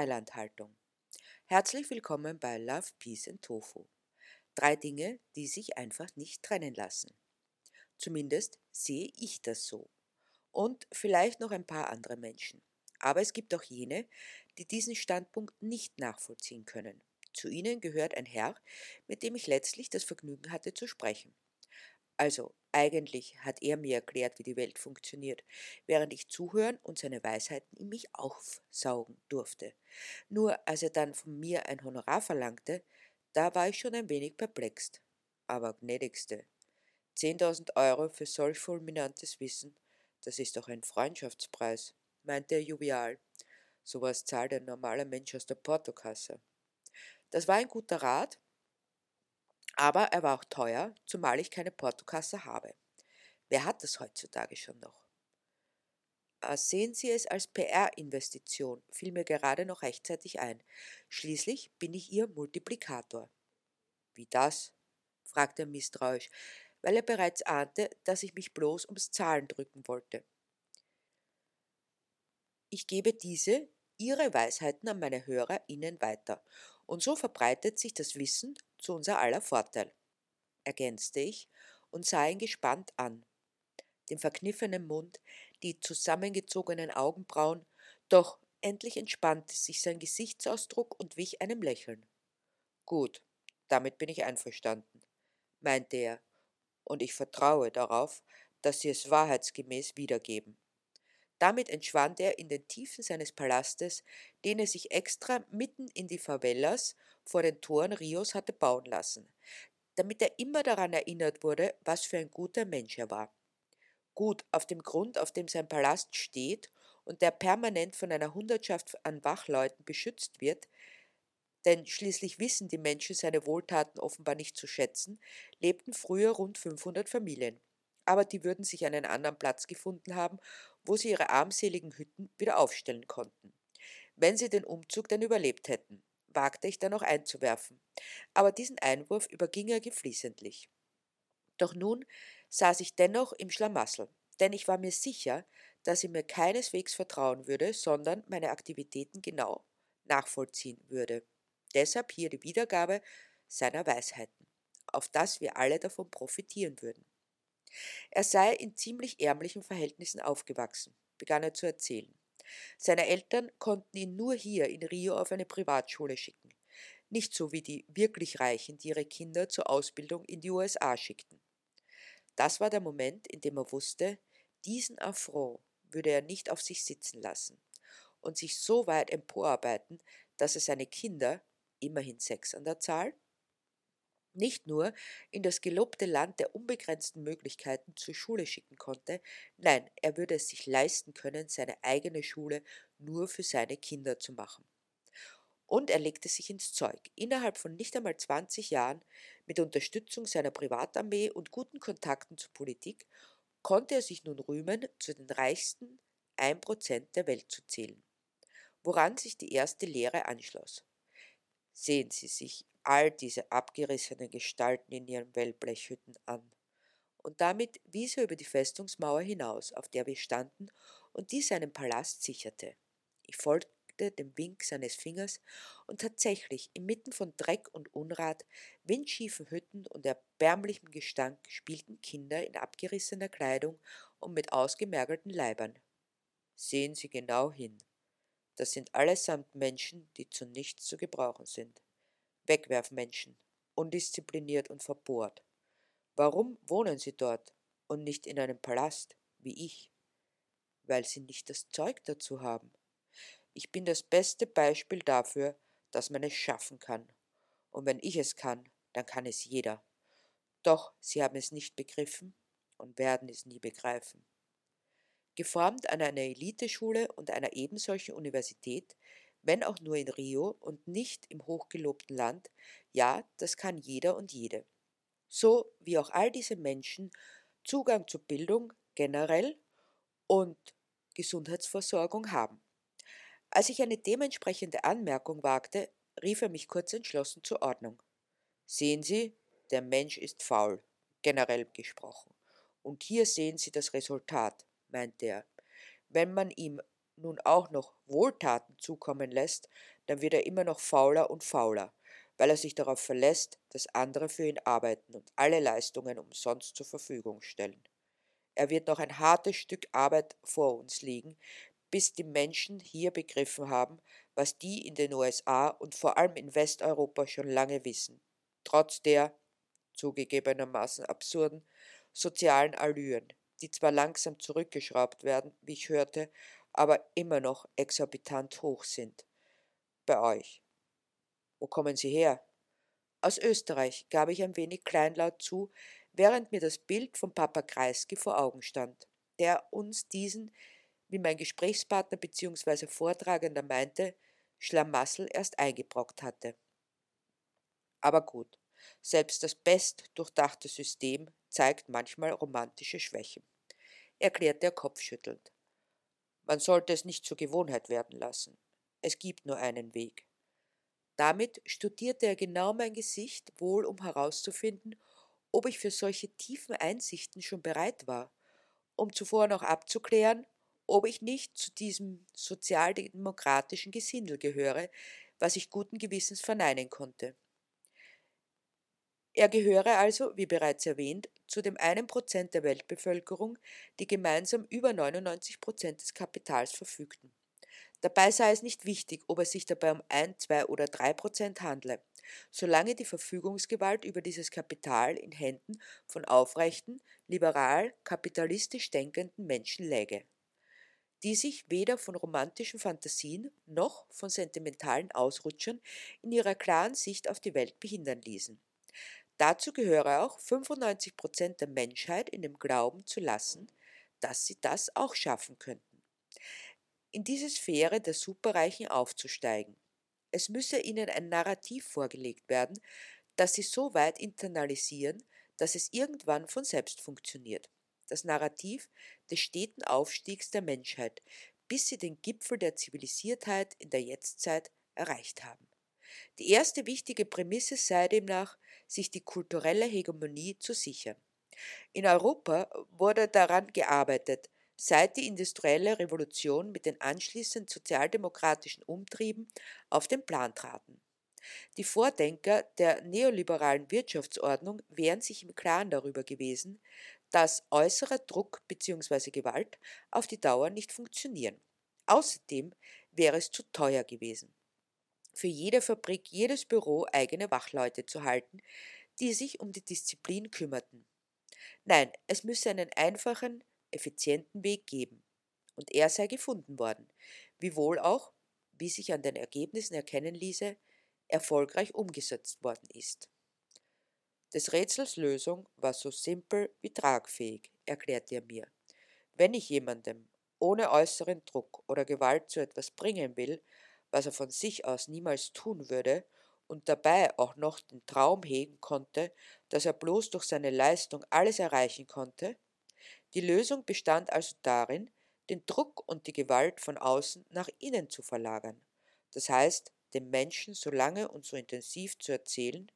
Freilandhaltung. Herzlich willkommen bei Love, Peace and Tofu. Drei Dinge, die sich einfach nicht trennen lassen. Zumindest sehe ich das so. Und vielleicht noch ein paar andere Menschen. Aber es gibt auch jene, die diesen Standpunkt nicht nachvollziehen können. Zu ihnen gehört ein Herr, mit dem ich letztlich das Vergnügen hatte zu sprechen. Also, eigentlich hat er mir erklärt, wie die Welt funktioniert, während ich zuhören und seine Weisheiten in mich aufsaugen durfte. Nur als er dann von mir ein Honorar verlangte, da war ich schon ein wenig perplext. Aber gnädigste, 10.000 Euro für solch fulminantes Wissen, das ist doch ein Freundschaftspreis, meinte er jovial. Sowas zahlt ein normaler Mensch aus der Portokasse. Das war ein guter Rat, aber er war auch teuer, zumal ich keine Portokasse habe. Wer hat das heutzutage schon noch? Äh, sehen Sie es als PR-Investition, fiel mir gerade noch rechtzeitig ein. Schließlich bin ich Ihr Multiplikator. Wie das? fragte er misstrauisch, weil er bereits ahnte, dass ich mich bloß ums Zahlen drücken wollte. Ich gebe diese, Ihre Weisheiten an meine Hörer Ihnen weiter, und so verbreitet sich das Wissen zu unser aller Vorteil, ergänzte ich und sah ihn gespannt an. Den verkniffenen Mund, die zusammengezogenen Augenbrauen, doch endlich entspannte sich sein Gesichtsausdruck und wich einem Lächeln. Gut, damit bin ich einverstanden, meinte er, und ich vertraue darauf, dass Sie es wahrheitsgemäß wiedergeben. Damit entschwand er in den Tiefen seines Palastes, den er sich extra mitten in die Favelas vor den Toren Rios hatte bauen lassen, damit er immer daran erinnert wurde, was für ein guter Mensch er war. Gut, auf dem Grund, auf dem sein Palast steht und der permanent von einer Hundertschaft an Wachleuten beschützt wird, denn schließlich wissen die Menschen seine Wohltaten offenbar nicht zu schätzen, lebten früher rund 500 Familien. Aber die würden sich einen anderen Platz gefunden haben wo sie ihre armseligen Hütten wieder aufstellen konnten. Wenn sie den Umzug denn überlebt hätten, wagte ich dann noch einzuwerfen, aber diesen Einwurf überging er geflissentlich. Doch nun saß ich dennoch im Schlamassel, denn ich war mir sicher, dass er mir keineswegs vertrauen würde, sondern meine Aktivitäten genau nachvollziehen würde. Deshalb hier die Wiedergabe seiner Weisheiten, auf dass wir alle davon profitieren würden. Er sei in ziemlich ärmlichen Verhältnissen aufgewachsen, begann er zu erzählen. Seine Eltern konnten ihn nur hier in Rio auf eine Privatschule schicken, nicht so wie die wirklich Reichen, die ihre Kinder zur Ausbildung in die USA schickten. Das war der Moment, in dem er wusste, diesen Affront würde er nicht auf sich sitzen lassen und sich so weit emporarbeiten, dass er seine Kinder, immerhin sechs an der Zahl, nicht nur in das gelobte Land der unbegrenzten Möglichkeiten zur Schule schicken konnte, nein, er würde es sich leisten können, seine eigene Schule nur für seine Kinder zu machen. Und er legte sich ins Zeug. Innerhalb von nicht einmal 20 Jahren, mit Unterstützung seiner Privatarmee und guten Kontakten zur Politik, konnte er sich nun rühmen, zu den reichsten 1% der Welt zu zählen, woran sich die erste Lehre anschloss. Sehen Sie sich all diese abgerissenen Gestalten in ihren Wellblechhütten an. Und damit wies er über die Festungsmauer hinaus, auf der wir standen, und die seinen Palast sicherte. Ich folgte dem Wink seines Fingers, und tatsächlich, inmitten von Dreck und Unrat, windschiefen Hütten und erbärmlichem Gestank spielten Kinder in abgerissener Kleidung und mit ausgemergelten Leibern. Sehen Sie genau hin. Das sind allesamt Menschen, die zu nichts zu gebrauchen sind. Wegwerfmenschen, undiszipliniert und verbohrt. Warum wohnen sie dort und nicht in einem Palast, wie ich? Weil sie nicht das Zeug dazu haben. Ich bin das beste Beispiel dafür, dass man es schaffen kann. Und wenn ich es kann, dann kann es jeder. Doch sie haben es nicht begriffen und werden es nie begreifen. Geformt an einer Eliteschule und einer ebensolchen Universität wenn auch nur in Rio und nicht im hochgelobten Land, ja, das kann jeder und jede. So wie auch all diese Menschen Zugang zu Bildung generell und Gesundheitsversorgung haben. Als ich eine dementsprechende Anmerkung wagte, rief er mich kurz entschlossen zur Ordnung. Sehen Sie, der Mensch ist faul, generell gesprochen. Und hier sehen Sie das Resultat, meinte er. Wenn man ihm nun auch noch Wohltaten zukommen lässt, dann wird er immer noch fauler und fauler, weil er sich darauf verlässt, dass andere für ihn arbeiten und alle Leistungen umsonst zur Verfügung stellen. Er wird noch ein hartes Stück Arbeit vor uns liegen, bis die Menschen hier begriffen haben, was die in den USA und vor allem in Westeuropa schon lange wissen, trotz der zugegebenermaßen absurden sozialen Allüren, die zwar langsam zurückgeschraubt werden, wie ich hörte, aber immer noch exorbitant hoch sind. Bei euch. Wo kommen Sie her? Aus Österreich, gab ich ein wenig kleinlaut zu, während mir das Bild von Papa Kreisky vor Augen stand, der uns diesen, wie mein Gesprächspartner bzw. Vortragender meinte, Schlamassel erst eingebrockt hatte. Aber gut, selbst das best durchdachte System zeigt manchmal romantische Schwächen, erklärte er kopfschüttelnd. Man sollte es nicht zur Gewohnheit werden lassen. Es gibt nur einen Weg. Damit studierte er genau mein Gesicht, wohl um herauszufinden, ob ich für solche tiefen Einsichten schon bereit war, um zuvor noch abzuklären, ob ich nicht zu diesem sozialdemokratischen Gesindel gehöre, was ich guten Gewissens verneinen konnte. Er gehöre also, wie bereits erwähnt, zu dem einen Prozent der Weltbevölkerung, die gemeinsam über 99 Prozent des Kapitals verfügten. Dabei sei es nicht wichtig, ob es sich dabei um ein, zwei oder drei Prozent handle, solange die Verfügungsgewalt über dieses Kapital in Händen von aufrechten, liberal, kapitalistisch denkenden Menschen läge, die sich weder von romantischen Fantasien noch von sentimentalen Ausrutschern in ihrer klaren Sicht auf die Welt behindern ließen. Dazu gehöre auch 95 Prozent der Menschheit in dem Glauben zu lassen, dass sie das auch schaffen könnten. In diese Sphäre der Superreichen aufzusteigen. Es müsse ihnen ein Narrativ vorgelegt werden, das sie so weit internalisieren, dass es irgendwann von selbst funktioniert. Das Narrativ des steten Aufstiegs der Menschheit, bis sie den Gipfel der Zivilisiertheit in der Jetztzeit erreicht haben. Die erste wichtige Prämisse sei demnach, sich die kulturelle Hegemonie zu sichern. In Europa wurde daran gearbeitet, seit die industrielle Revolution mit den anschließenden sozialdemokratischen Umtrieben auf den Plan traten. Die Vordenker der neoliberalen Wirtschaftsordnung wären sich im Klaren darüber gewesen, dass äußerer Druck bzw. Gewalt auf die Dauer nicht funktionieren. Außerdem wäre es zu teuer gewesen für jede Fabrik, jedes Büro eigene Wachleute zu halten, die sich um die Disziplin kümmerten. Nein, es müsse einen einfachen, effizienten Weg geben. Und er sei gefunden worden, wiewohl auch, wie sich an den Ergebnissen erkennen ließe, erfolgreich umgesetzt worden ist. Des Rätsels Lösung war so simpel wie tragfähig, erklärte er mir. Wenn ich jemandem ohne äußeren Druck oder Gewalt zu etwas bringen will, was er von sich aus niemals tun würde, und dabei auch noch den Traum hegen konnte, dass er bloß durch seine Leistung alles erreichen konnte? Die Lösung bestand also darin, den Druck und die Gewalt von außen nach innen zu verlagern, das heißt, dem Menschen so lange und so intensiv zu erzählen,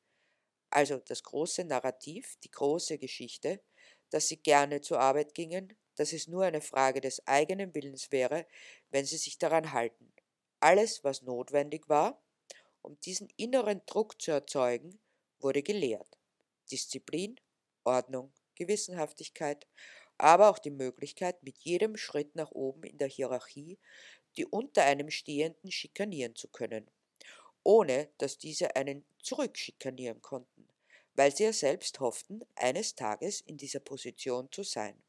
also das große Narrativ, die große Geschichte, dass sie gerne zur Arbeit gingen, dass es nur eine Frage des eigenen Willens wäre, wenn sie sich daran halten. Alles, was notwendig war, um diesen inneren Druck zu erzeugen, wurde gelehrt. Disziplin, Ordnung, Gewissenhaftigkeit, aber auch die Möglichkeit, mit jedem Schritt nach oben in der Hierarchie die unter einem Stehenden schikanieren zu können, ohne dass diese einen zurückschikanieren konnten, weil sie ja selbst hofften, eines Tages in dieser Position zu sein.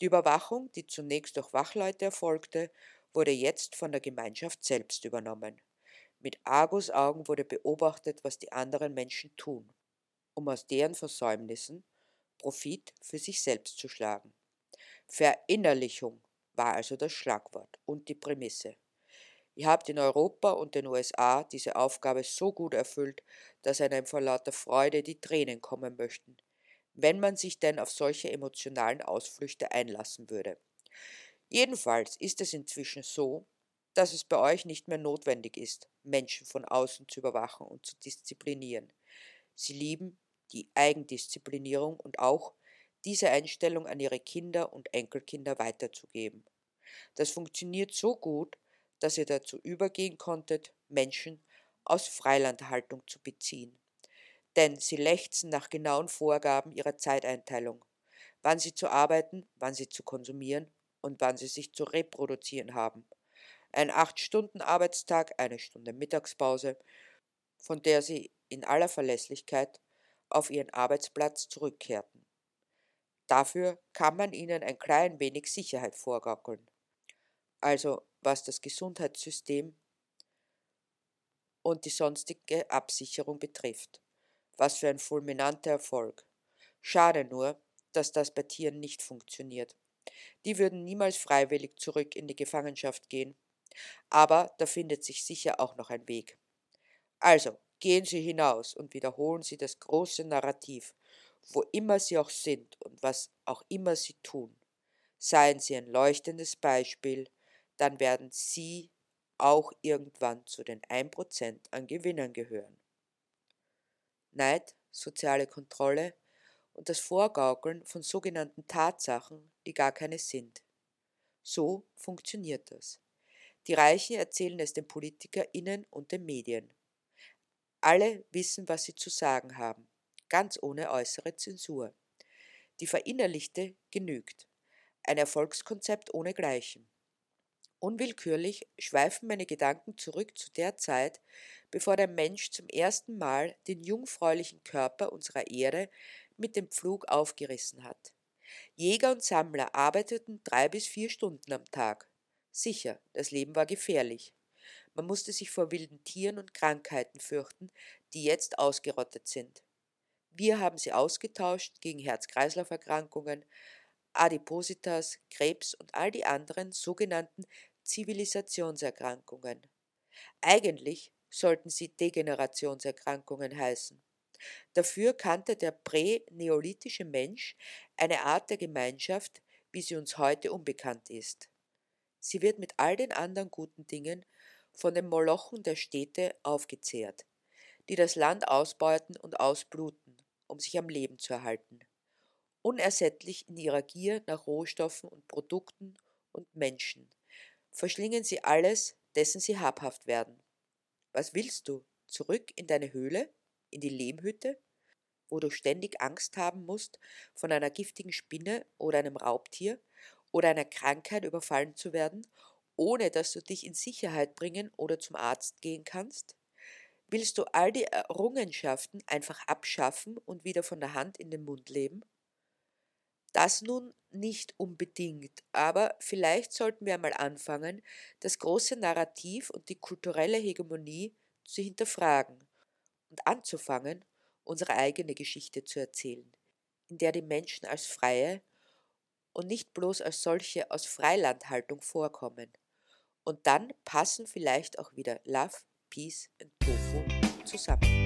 Die Überwachung, die zunächst durch Wachleute erfolgte, wurde jetzt von der Gemeinschaft selbst übernommen. Mit Argusaugen wurde beobachtet, was die anderen Menschen tun, um aus deren Versäumnissen Profit für sich selbst zu schlagen. Verinnerlichung war also das Schlagwort und die Prämisse. Ihr habt in Europa und den USA diese Aufgabe so gut erfüllt, dass einem vor lauter Freude die Tränen kommen möchten, wenn man sich denn auf solche emotionalen Ausflüchte einlassen würde. Jedenfalls ist es inzwischen so, dass es bei euch nicht mehr notwendig ist, Menschen von außen zu überwachen und zu disziplinieren. Sie lieben die Eigendisziplinierung und auch diese Einstellung an ihre Kinder und Enkelkinder weiterzugeben. Das funktioniert so gut, dass ihr dazu übergehen konntet, Menschen aus Freilandhaltung zu beziehen. Denn sie lechzen nach genauen Vorgaben ihrer Zeiteinteilung, wann sie zu arbeiten, wann sie zu konsumieren und wann sie sich zu reproduzieren haben. Ein 8-Stunden-Arbeitstag, eine Stunde Mittagspause, von der sie in aller Verlässlichkeit auf ihren Arbeitsplatz zurückkehrten. Dafür kann man ihnen ein klein wenig Sicherheit vorgaukeln. Also was das Gesundheitssystem und die sonstige Absicherung betrifft. Was für ein fulminanter Erfolg. Schade nur, dass das bei Tieren nicht funktioniert. Die würden niemals freiwillig zurück in die Gefangenschaft gehen. Aber da findet sich sicher auch noch ein Weg. Also, gehen Sie hinaus und wiederholen Sie das große Narrativ, wo immer Sie auch sind und was auch immer Sie tun. Seien Sie ein leuchtendes Beispiel, dann werden Sie auch irgendwann zu den 1% an Gewinnern gehören. Neid, soziale Kontrolle und das Vorgaukeln von sogenannten Tatsachen, die gar keine sind. So funktioniert das. Die Reichen erzählen es den PolitikerInnen und den Medien. Alle wissen, was sie zu sagen haben, ganz ohne äußere Zensur. Die Verinnerlichte genügt. Ein Erfolgskonzept ohne Gleichen. Unwillkürlich schweifen meine Gedanken zurück zu der Zeit, bevor der Mensch zum ersten Mal den jungfräulichen Körper unserer Erde mit dem Pflug aufgerissen hat. Jäger und Sammler arbeiteten drei bis vier Stunden am Tag. Sicher, das Leben war gefährlich. Man musste sich vor wilden Tieren und Krankheiten fürchten, die jetzt ausgerottet sind. Wir haben sie ausgetauscht gegen Herz-Kreislauf-Erkrankungen, Adipositas, Krebs und all die anderen sogenannten Zivilisationserkrankungen. Eigentlich sollten sie Degenerationserkrankungen heißen. Dafür kannte der prä-neolithische Mensch eine Art der Gemeinschaft, wie sie uns heute unbekannt ist. Sie wird mit all den anderen guten Dingen von den Molochen der Städte aufgezehrt, die das Land ausbeuten und ausbluten, um sich am Leben zu erhalten. Unersättlich in ihrer Gier nach Rohstoffen und Produkten und Menschen, verschlingen sie alles, dessen sie habhaft werden. Was willst du? Zurück in deine Höhle? In die Lehmhütte? Wo du ständig Angst haben musst, von einer giftigen Spinne oder einem Raubtier oder einer Krankheit überfallen zu werden, ohne dass du dich in Sicherheit bringen oder zum Arzt gehen kannst? Willst du all die Errungenschaften einfach abschaffen und wieder von der Hand in den Mund leben? Das nun nicht unbedingt, aber vielleicht sollten wir einmal anfangen, das große Narrativ und die kulturelle Hegemonie zu hinterfragen und anzufangen, unsere eigene Geschichte zu erzählen, in der die Menschen als Freie und nicht bloß als solche aus Freilandhaltung vorkommen. Und dann passen vielleicht auch wieder Love, Peace und Tofu zusammen.